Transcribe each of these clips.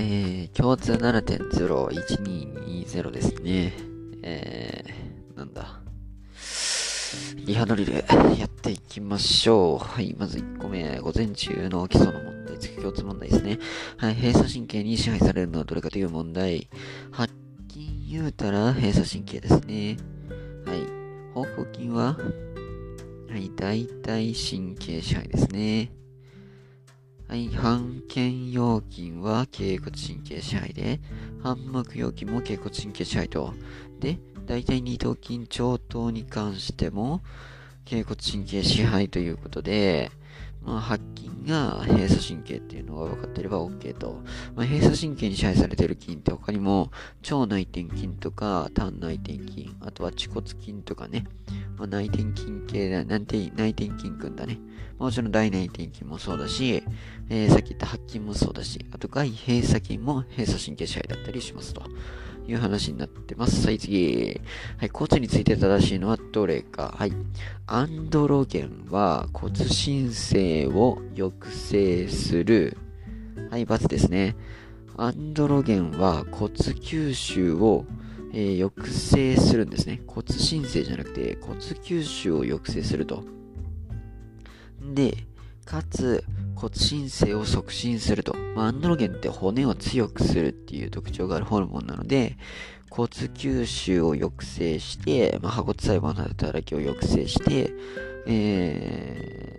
えー、共通7.01220ですね。えー、なんだ。リハドリでやっていきましょう。はい、まず1個目、午前中の基礎の問題、月共通問題ですね。はい、閉鎖神経に支配されるのはどれかという問題。はっき言うたら閉鎖神経ですね。はい、方向筋ははい、大体神経支配ですね。はい、半腱腰筋は頸骨神経支配で、半膜要筋も頸骨神経支配と。で、大体二頭筋長頭に関しても、頸骨神経支配ということで、まあ、白筋が閉鎖神経っていうのが分かっていれば OK と。まあ、閉鎖神経に支配されている筋って他にも、腸内転筋とか、胆内転筋、あとは恥骨筋とかね、まあ、内転筋系だ、なんて内転筋くんだね。もちろん大内転筋もそうだし、えー、さっき言った白筋もそうだし、あと外閉鎖筋も閉鎖神経支配だったりしますと。いう話になってます。はい、次。はい、骨について正しいのはどれか。はい。アンドロゲンは骨新生を抑制する。はい、×ですね。アンドロゲンは骨吸収を、えー、抑制するんですね。骨新生じゃなくて骨吸収を抑制すると。で、かつ、骨新生を促進すると。まあ、アンドロゲンって骨を強くするっていう特徴があるホルモンなので、骨吸収を抑制して、まあ、破骨細胞の働きを抑制して、えー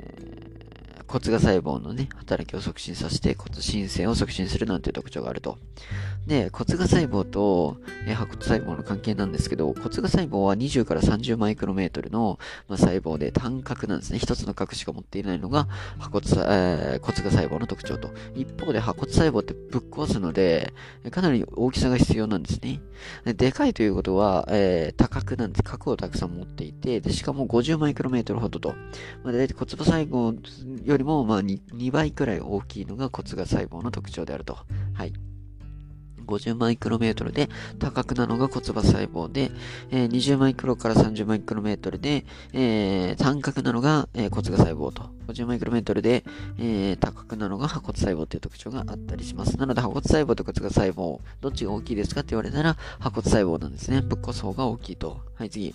骨が細胞のね、働きを促進させて骨新生を促進するなんていう特徴があると。で、骨が細胞と、えー、破骨細胞の関係なんですけど、骨が細胞は20から30マイクロメートルの、まあ、細胞で単核なんですね。一つの核しか持っていないのが破骨,、えー、骨が細胞の特徴と。一方で破骨細胞ってぶっ壊すので、かなり大きさが必要なんですね。でかいということは、えー、多核なんです。核をたくさん持っていて、で、しかも50マイクロメートルほどと。まあ、大体骨細胞よりりも、まあ2、2倍くらい大きいのが骨が細胞の特徴であると。はい。50マイクロメートルで高くなのが骨場細胞で、えー、20マイクロから30マイクロメートルで、えー、単角なのが、えー、骨が細胞と、50マイクロメートルで、えー、高くなのが破骨細胞という特徴があったりします。なので破骨細胞と骨が細胞、どっちが大きいですかって言われたら破骨細胞なんですね。ぶっ壊す方が大きいと。はい、次。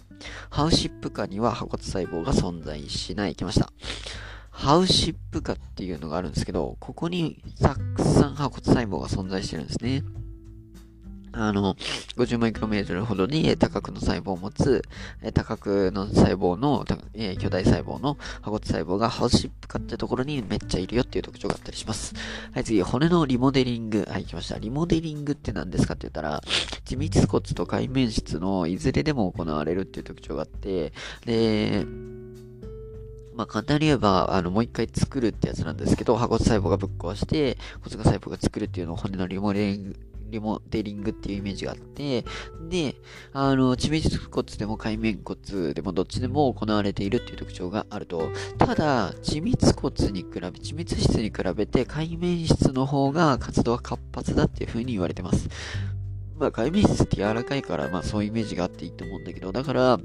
ハウシップ下には破骨細胞が存在しない。来ました。ハウシップ化っていうのがあるんですけど、ここにたくさん破骨細胞が存在してるんですね。あの、50マイクロメートルほどに多角の細胞を持つ、多角の細胞の、え、巨大細胞の破骨細胞がハウシップ化ってところにめっちゃいるよっていう特徴があったりします。はい、次、骨のリモデリング。はい、来ました。リモデリングって何ですかって言ったら、地密骨と海面質のいずれでも行われるっていう特徴があって、で、まあ、簡単に言えば、あの、もう一回作るってやつなんですけど、破骨細胞がぶっ壊して、骨が細胞が作るっていうのを骨のリモデリング、リモデリングっていうイメージがあって、で、あの、地密骨でも海面骨でもどっちでも行われているっていう特徴があると。ただ、地密骨に比べ、地密質に比べて海面質の方が活動は活発だっていう風に言われてます。まあ、海面質って柔らかいから、まあそういうイメージがあっていいと思うんだけど、だから、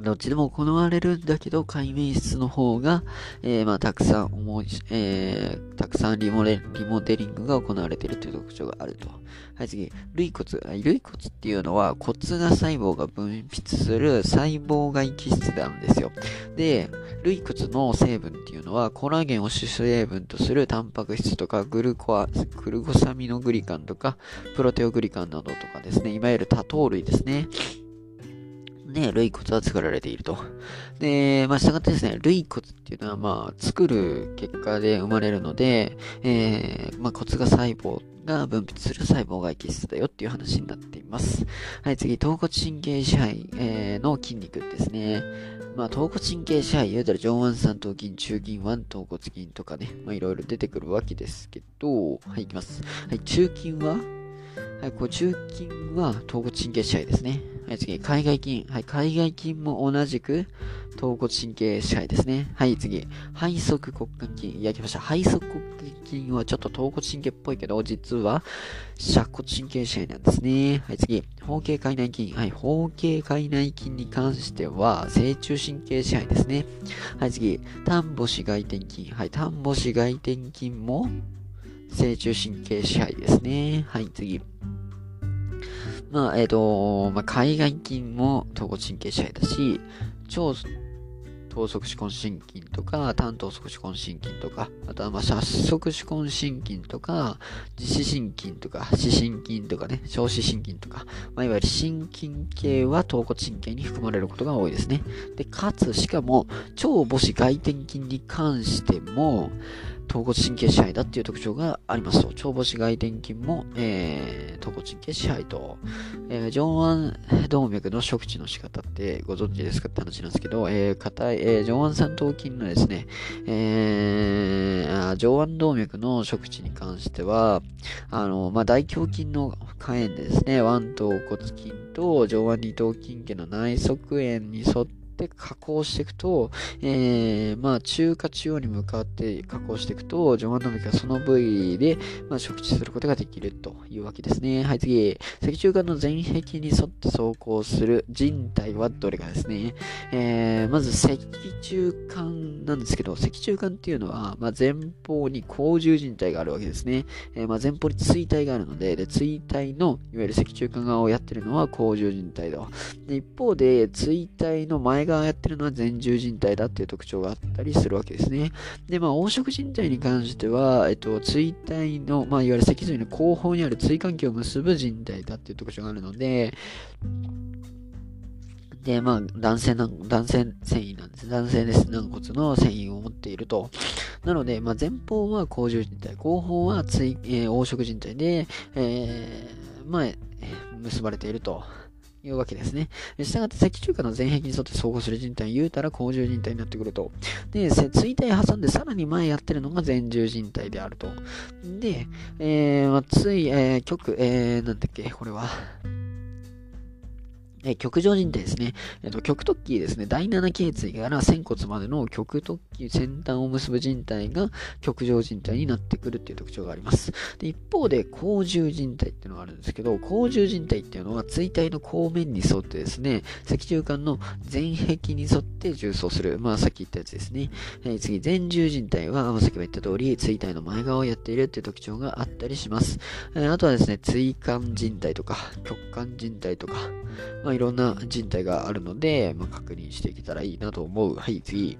どっちでも行われるんだけど、海面質の方が、えー、まあ、たくさん重い、えー、たくさんリモレリモデリングが行われているという特徴があると。はい、次。類骨。類骨っていうのは骨が細胞が分泌する細胞外気質なんですよ。で、類骨の成分っていうのはコラーゲンを主成分とするタンパク質とかグルコア、グルコサミノグリカンとかプロテオグリカンなどとかですね、いわゆる多糖類ですね。ね、類骨は作られていると。で、まあ、従ってですね、類骨っていうのは、まあ、作る結果で生まれるので、えー、まあ、骨が細胞が分泌する細胞外気質だよっていう話になっています。はい、次、頭骨神経支配、えー、の筋肉ですね。まあ、頭骨神経支配、言うたら上腕三頭筋、中筋腕、頭骨筋とかね、まあ、いろいろ出てくるわけですけど、はい、いきます。はい、中筋ははい、こう中筋は頭骨神経支配ですね。はい、次、海外筋。はい、海外筋も同じく頭骨神経支配ですね。はい、次、背側骨幹筋。やりました。背側骨幹筋はちょっと頭骨神経っぽいけど、実は尺骨神経支配なんですね。はい、次、方形海内筋。はい、方形海内筋に関しては、正中神経支配ですね。はい、次、丹母子外転筋。はい、丹母子外転筋も正中神経支配ですね。はい、次。まあ、えっ、ー、と、まあ、海外筋も統合神経支配だし、超等速手根心筋とか、単等速手根心筋とか、あとはまあ、早速手根心筋とか、自視心筋とか、視心筋とかね、小視心筋とか、まあ、いわゆる心筋系は頭骨神経に含まれることが多いですね。で、かつ、しかも、超母子外転筋に関しても、頭骨神経支配だっていう特徴がありますと。腸母子外転筋も、えー、頭骨神経支配と、えー、上腕動脈の触知の仕方ってご存知ですかって話なんですけど、えー、硬い、えー、上腕三頭筋のですね、えー、上腕動脈の触知に関しては、あの、まあ、大胸筋の火炎でですね、腕頭骨筋と上腕二頭筋系の内側縁に沿ってって加工していくと、えー、まあ、中華中央に向かって加工していくと、上腕の部がその部位で、まあ、触知することができるというわけですね。はい、次。脊柱管の前壁に沿って走行する人体はどれかですね。えー、まず、脊柱管なんですけど、脊柱管っていうのは、まあ、前方に甲状人体があるわけですね。えー、まあ、前方に椎体があるので、で、椎体の、いわゆる脊柱管側をやってるのは甲状人体だ。で、一方で、椎体の前側やってるのは前十人体だっていう特徴があったりするわけですね。で、まあ、黄色人体に関しては、えっと、椎体の、まあ、いわゆる脊髄の後方にある椎関係を結ぶ人体だっていう特徴があるので、で、まあ、男性な、男性繊維なんです。男性です。軟骨の繊維を持っていると。なので、まあ、前方は甲状人体、後方は椎、えー、黄色人体で、えー、まあ、結ばれていると。いうわけですね。したがって脊柱管の前壁に沿って走行する人体を言うたら甲状人体になってくると。で、椎体挟んでさらに前やってるのが前十人体であると。で、えー、つい、えー、極、えー、なんだっけ、これは。え極上人体ですね。えっと、極突起ですね。第7頸椎から仙骨までの極突起先端を結ぶ人体が極上人体になってくるっていう特徴があります。で一方で、甲重人体っていうのがあるんですけど、甲重人体っていうのは椎体の後面に沿ってですね、脊柱管の前壁に沿って重層する。まあ、さっき言ったやつですね。えー、次、前重人体は、まあ、さっきも言った通り、椎体の前側をやっているっていう特徴があったりします。えー、あとはですね、椎間人体とか、極間人体とか、まあ、いろんな人体があるので、まあ、確認していけたらいいなと思う。はい、次。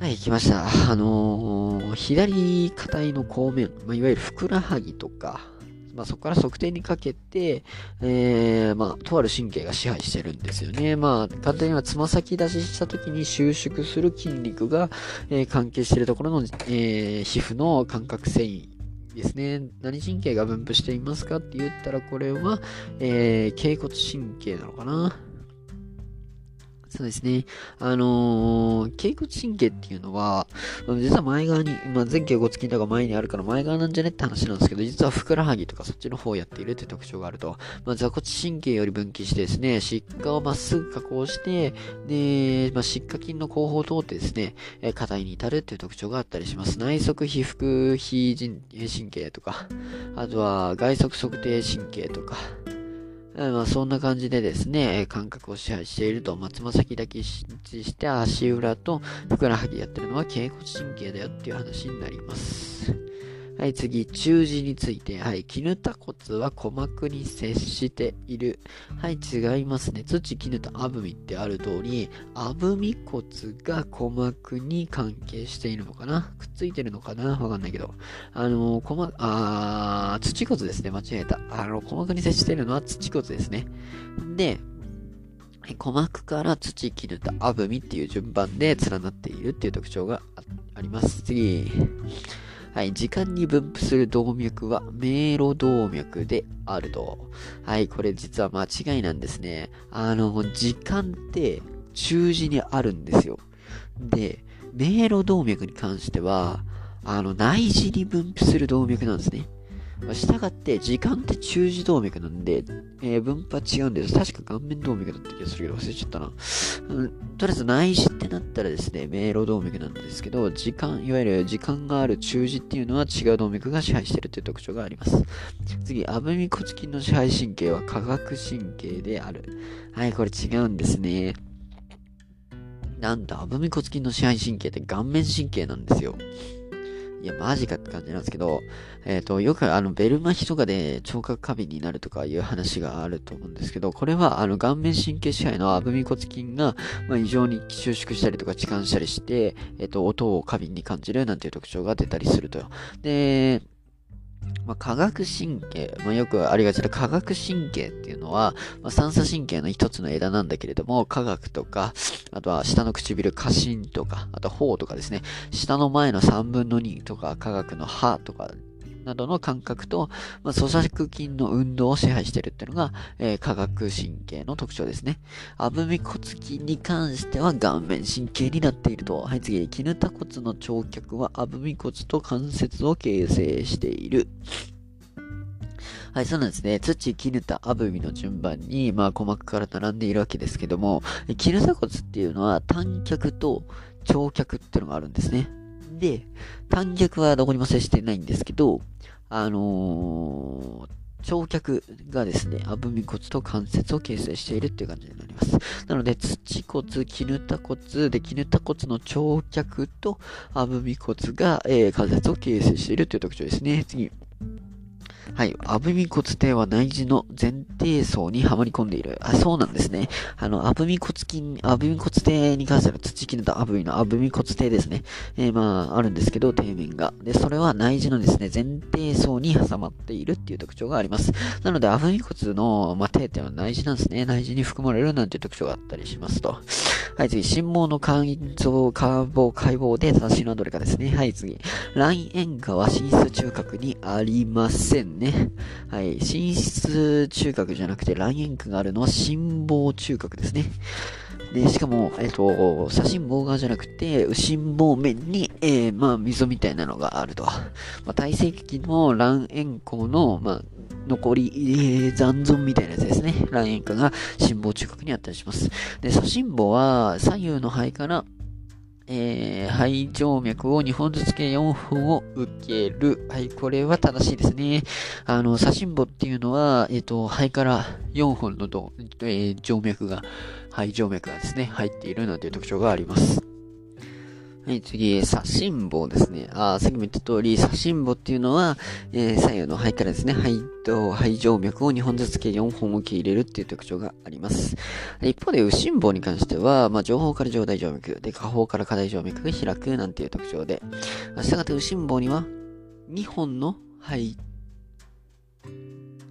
はい、来ました。あのー、左肩の後面、まあ、いわゆるふくらはぎとか、まあ、そこから測定にかけて、えー、まあ、とある神経が支配してるんですよね。まあ、簡単にはつま先出しした時に収縮する筋肉が、えー、関係しているところの、えー、皮膚の感覚繊維ですね。何神経が分布していますかって言ったら、これは、えー、頸骨神経なのかな。そうですね。あのー、頸骨神経っていうのは、実は前側に、まあ、前頸骨筋とか前にあるから前側なんじゃねって話なんですけど、実はふくらはぎとかそっちの方をやっているって特徴があると。まあ、座骨神経より分岐してですね、疾患をまっすぐ加工して、で、まあ、疾患筋の後方を通ってですね、え硬いに至るっていう特徴があったりします。内側皮腹非神経とか、あとは外側測定神経とか、まあ、そんな感じでですね、感覚を支配していると、まつま先だけして足裏とふくらはぎやってるのは脛骨神経だよっていう話になります。はい、次、中耳について。はい、絹田骨は鼓膜に接している。はい、違いますね。土、絹田、あぶみってある通り、あぶみ骨が鼓膜に関係しているのかな？くっついてるのかな？わかんないけど。あの、鼓膜、あー、土骨ですね。間違えた。あの、鼓膜に接しているのは土骨ですね。で、鼓膜から土、絹田、あぶみっていう順番で連なっているっていう特徴があります。次。はい、時間に分布する動脈は迷路動脈であると。はい、これ実は間違いなんですね。あの、時間って中耳にあるんですよ。で、迷路動脈に関しては、あの、内耳に分布する動脈なんですね。したがって、時間って中耳動脈なんで、えー、分布は違うんです。確か顔面動脈だった気がするけど忘れちゃったな。うん、とりあえず内耳ってなったらですね、迷路動脈なんですけど、時間、いわゆる時間がある中耳っていうのは違う動脈が支配してるという特徴があります。次、アブミ骨筋の支配神経は化学神経である。はい、これ違うんですね。なんと、アブミ骨筋の支配神経って顔面神経なんですよ。いや、マジかって感じなんですけど、えっ、ー、と、よくあの、ベル麻痺とかで聴覚過敏になるとかいう話があると思うんですけど、これはあの、顔面神経支配のアブミ骨筋が、まあ、異常に収縮したりとか痴漢したりして、えっ、ー、と、音を過敏に感じるなんていう特徴が出たりすると。で、まあ、化学神経、まあ、よくありがちな化学神経っていうのは、まあ、三叉神経の一つの枝なんだけれども、科学とか、あとは下の唇、過信とか、あと頬とかですね、下の前の三分の二とか、科学の歯とかなどの感覚と、まあ、咀嚼筋の運動を支配しているっていうのが、えー、化学神経の特徴ですね。アブミ骨筋に関しては顔面神経になっていると。はい、次、絹田骨の長脚はアブミ骨と関節を形成している。はい、そうなんですね。土、絹田、アブミの順番に、まあ、鼓膜から並んでいるわけですけども、絹田骨っていうのは短脚と長脚っていうのがあるんですね。で、短脚はどこにも接してないんですけど、あのー、長脚がですね、アブミ骨と関節を形成しているっていう感じになります。なので、土骨、絹田骨で、絹田骨の長脚とアブミ骨が、えー、関節を形成しているという特徴ですね。次。はい。アブミ骨底は内耳の前底層にはまり込んでいる。あ、そうなんですね。あの、アブミ骨筋、アブミ骨底に関する土切れたアブミのアブミ骨底ですね。えー、まあ、あるんですけど、底面が。で、それは内耳のですね、前底層に挟まっているっていう特徴があります。なので、アブミ骨の、まあ、底点は内耳なんですね。内耳に含まれるなんていう特徴があったりしますと。はい、次、心毛の肝臓、解剖、解剖で正しいのはどれかですね。はい、次。卵塩化は寝室中核にありませんね。はい、寝室中核じゃなくて卵塩化があるのは心房中核ですね。で、しかも、えっ、と、写真棒側じゃなくて、右心房面に、えー、まあ、溝みたいなのがあると。まあ、体積の卵塩孔の、まあ、残り、えー、残存みたいなやつですね。卵塩化が心房中核にあったりします。で、左心房は左右の肺から、えー、肺静脈を2本ずつ計4本を受ける。はい、これは正しいですね。あの、左心房っていうのは、えっ、ー、と、肺から4本のど、えー、静脈が、肺静脈がですね、入っているなんていう特徴があります。はい、次、左心房ですね。あさっきも言った通り、左心房っていうのは、えー、左右の肺からですね、肺と肺静脈を2本ずつ計4本受け入れるっていう特徴があります。一方で、右心房に関しては、まあ、上方から上大静脈、で、下方から下大静脈が開くなんていう特徴で、したがって右心房には、2本の肺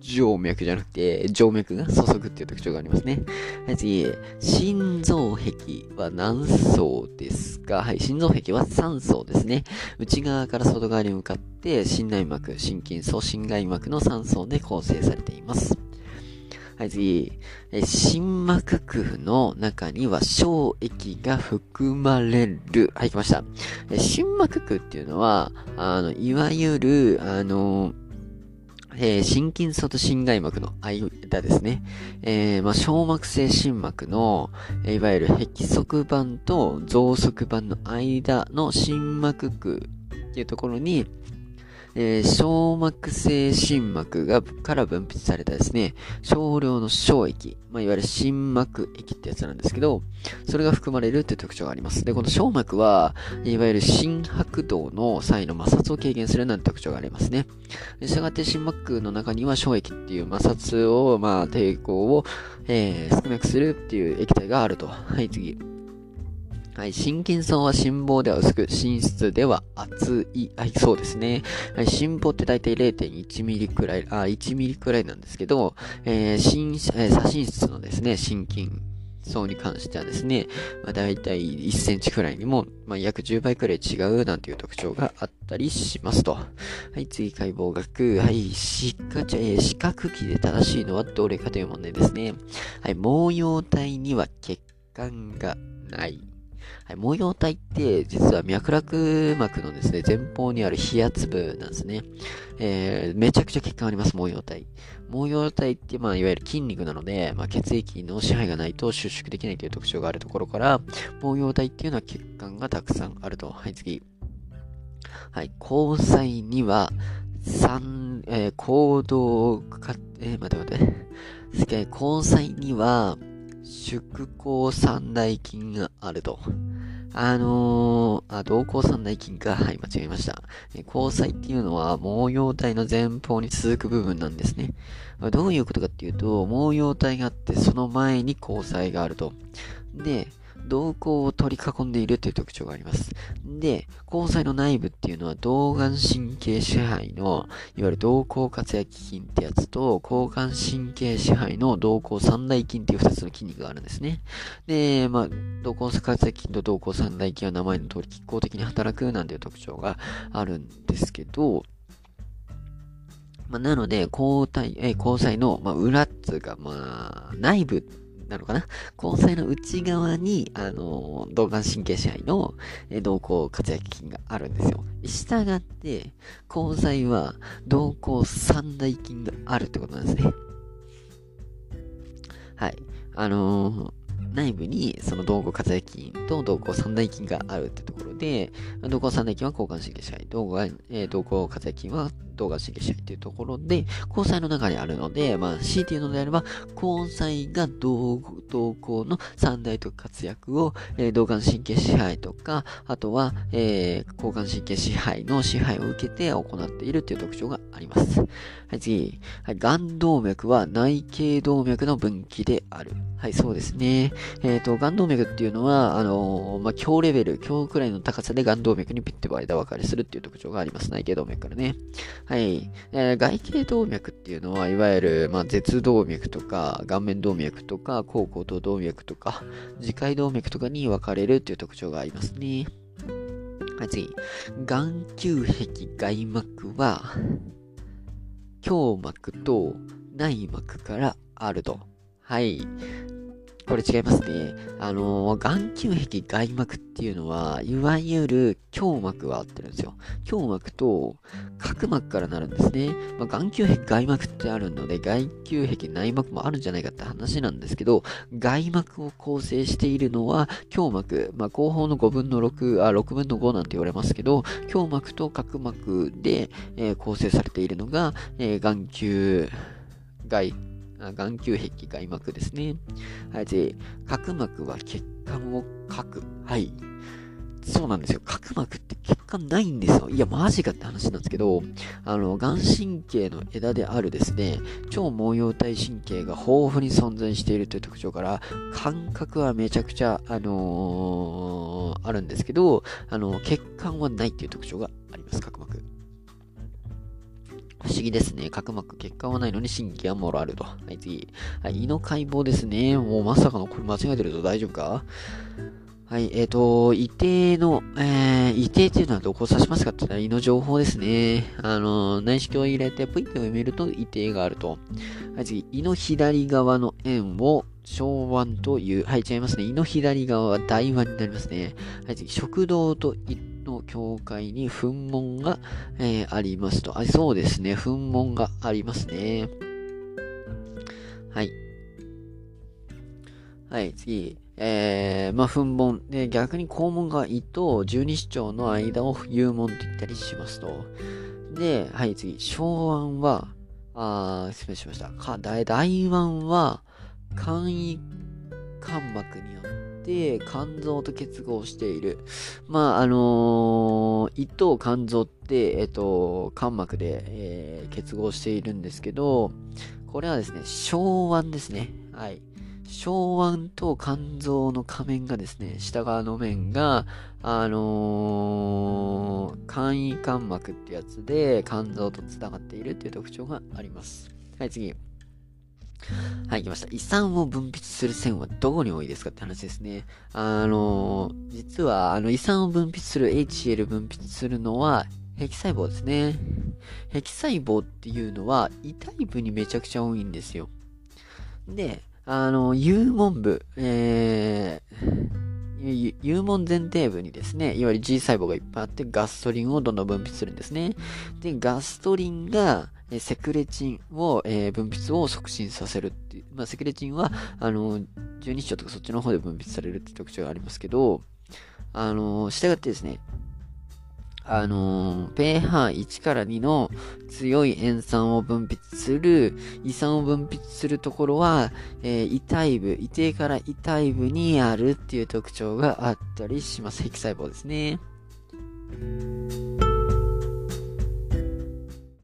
静脈じゃなくて、静脈が注ぐっていう特徴がありますね。はい、次。心臓壁は何層ですか？はい、心臓壁は3層ですね。内側から外側に向かって、心内膜、心筋層、心外膜の3層で構成されています。はい、次。心膜空の中には小液が含まれる。はい、来ました。心膜空っていうのは、あの、いわゆる、あの、えー、心筋層と心外膜の間ですね。えー、まあ、小膜性心膜の、え、いわゆる壁側板と増側板の間の心膜区っていうところに、えー、小膜性心膜がから分泌されたですね、少量の小液、まあ、いわゆる心膜液ってやつなんですけど、それが含まれるっていう特徴があります。で、この小膜は、いわゆる心拍動の際の摩擦を軽減するなんて特徴がありますね。したがって心膜の中には小液っていう摩擦を、まあ、抵抗を、えー、少なくするっていう液体があると。はい、次。はい、心筋層は心房では薄く、心室では厚い。はい、そうですね。はい、心房って大体0.1ミリくらい、あ、1ミリくらいなんですけど、えー、心、えー、左心室のですね、心筋層に関してはですね、まあ、大体1センチくらいにも、まあ、約10倍くらい違うなんていう特徴があったりしますと。はい、次、解剖学。はい、視覚、えー、視覚器で正しいのはどれかという問題ですね。はい、毛様体には血管がない。はい、模様体って実は脈絡膜のですね、前方にある皮圧部なんですね。えー、めちゃくちゃ血管あります、模様体。模様体って、まあ、いわゆる筋肉なので、まあ、血液の支配がないと収縮できないという特徴があるところから、模様体っていうのは血管がたくさんあると。はい、次。はい、交際には、三、えー、行動か、えー、待って待って。交際には、宿行三大金があると。あのー、あ、同行三大金か。はい、間違えました。交際っていうのは、毛様体の前方に続く部分なんですね。どういうことかっていうと、毛様体があって、その前に交際があると。で、瞳孔を取り囲んでいるという特徴があります。で、交際の内部っていうのは、動眼神経支配の、いわゆる瞳孔活躍筋ってやつと、交感神経支配の瞳孔三大筋っていう二つの筋肉があるんですね。で、まあ、瞳孔活躍筋と瞳孔三大筋は名前の通り、拮抗的に働くなんていう特徴があるんですけど、まあ、なので、交代、え交際の、まあ、裏っつうか、まあ、内部なのかな？交際の内側に、あの、動眼神経支配の、え、動向活躍筋があるんですよ。従って、交際は動向三大筋があるってことなんですね。はい。あのー、内部にその動向活躍筋と動向三大筋があるってところで、動向三大筋は交感神経支配、動向、えー、動向活躍筋は動画刺激したいというところで、交際の中にあるので、まあ、強いて言うのであれば、交際が同同行の三大と活躍を、えー、動眼神経支配とか、あとは、えー、交感神経支配の支配を受けて行っているという特徴があります。はい、次。はい、眼動脈は内頸動脈の分岐である。はい、そうですね。えっ、ー、と、眼動脈っていうのは、あのー、まあ、強レベル、強くらいの高さで眼動脈にピッて間分かれするっていう特徴があります。内頸動脈からね。はい。えー、外形動脈っていうのは、いわゆる、まあ、舌動脈とか、顔面動脈とか、口口頭動脈とか、耳介動脈とかに分かれるっていう特徴がありますね。はい、次。眼球壁外膜は、胸膜と内膜からあると。はい。これ違いますね。あの、眼球壁外膜っていうのは、いわゆる胸膜は合ってるんですよ。胸膜と角膜からなるんですね。まあ、眼球壁外膜ってあるので、外球壁内膜もあるんじゃないかって話なんですけど、外膜を構成しているのは胸膜、まあ、後方の5分の6、あ、6分の5なんて言われますけど、胸膜と角膜で、えー、構成されているのが、えー、眼球外眼球壁外膜ですね。はい、で、角膜は血管をかく。はい。そうなんですよ。角膜って血管ないんですよ。いや、マジかって話なんですけど、あの、眼神経の枝であるですね、超毛様体神経が豊富に存在しているという特徴から、感覚はめちゃくちゃ、あのー、あるんですけど、あの、血管はないっていう特徴があります、角膜。不思議ですね。角膜、血管はないのに神経はもろあると。はい、次。はい、胃の解剖ですね。もうまさかのこれ間違えてると大丈夫か？はい、えっ、ー、と、胃底の、えー、胃底っていうのはどこを指しますかって言ったら胃の情報ですね。あの、内視鏡を入れて、プイッと埋めると胃底があると。はい、次。胃の左側の円を小腕という。はい、違いますね。胃の左側は大腕になりますね。はい、次。食道と胃の境界に噴門が、えー、ありますと。あ、そうですね。噴門がありますね。はい。はい、次。えー、まあ、噴門。で、逆に肛門が胃と十二指腸の間を幽門と言ったりしますと。で、はい、次。小腕は、あ失礼しました。か大大腕は、肝胃間膜によって肝臓と結合している。まあ、あのー、胃と肝臓って、えっ、と、肝膜で、えー、結合しているんですけど、これはですね、小腕ですね。はい。小腕と肝臓の仮面がですね、下側の面が、あのー、肝胃間膜ってやつで肝臓と繋がっているっていう特徴があります。はい、次。はい、来ました。胃酸を分泌する線はどこに多いですかって話ですね。あの、実は、あの、胃酸を分泌する HCl 分泌するのは、壁細胞ですね。壁細胞っていうのは、胃タイプにめちゃくちゃ多いんですよ。で、あの、幽門部、えー、幽門前庭部にですね、いわゆる G 細胞がいっぱいあってガストリンをどんどん分泌するんですね。で、ガストリンが、えセクレチンを、えー、分泌を促進させるっていう、まあ、セクレチンはあの十二指腸とかそっちの方で分泌されるって特徴がありますけど、あの従ってですね、あの pH1 から2の強い塩酸を分泌する、胃酸を分泌するところは、えー、胃体部、胃底から胃体部にあるっていう特徴があったりします。壁細胞ですね。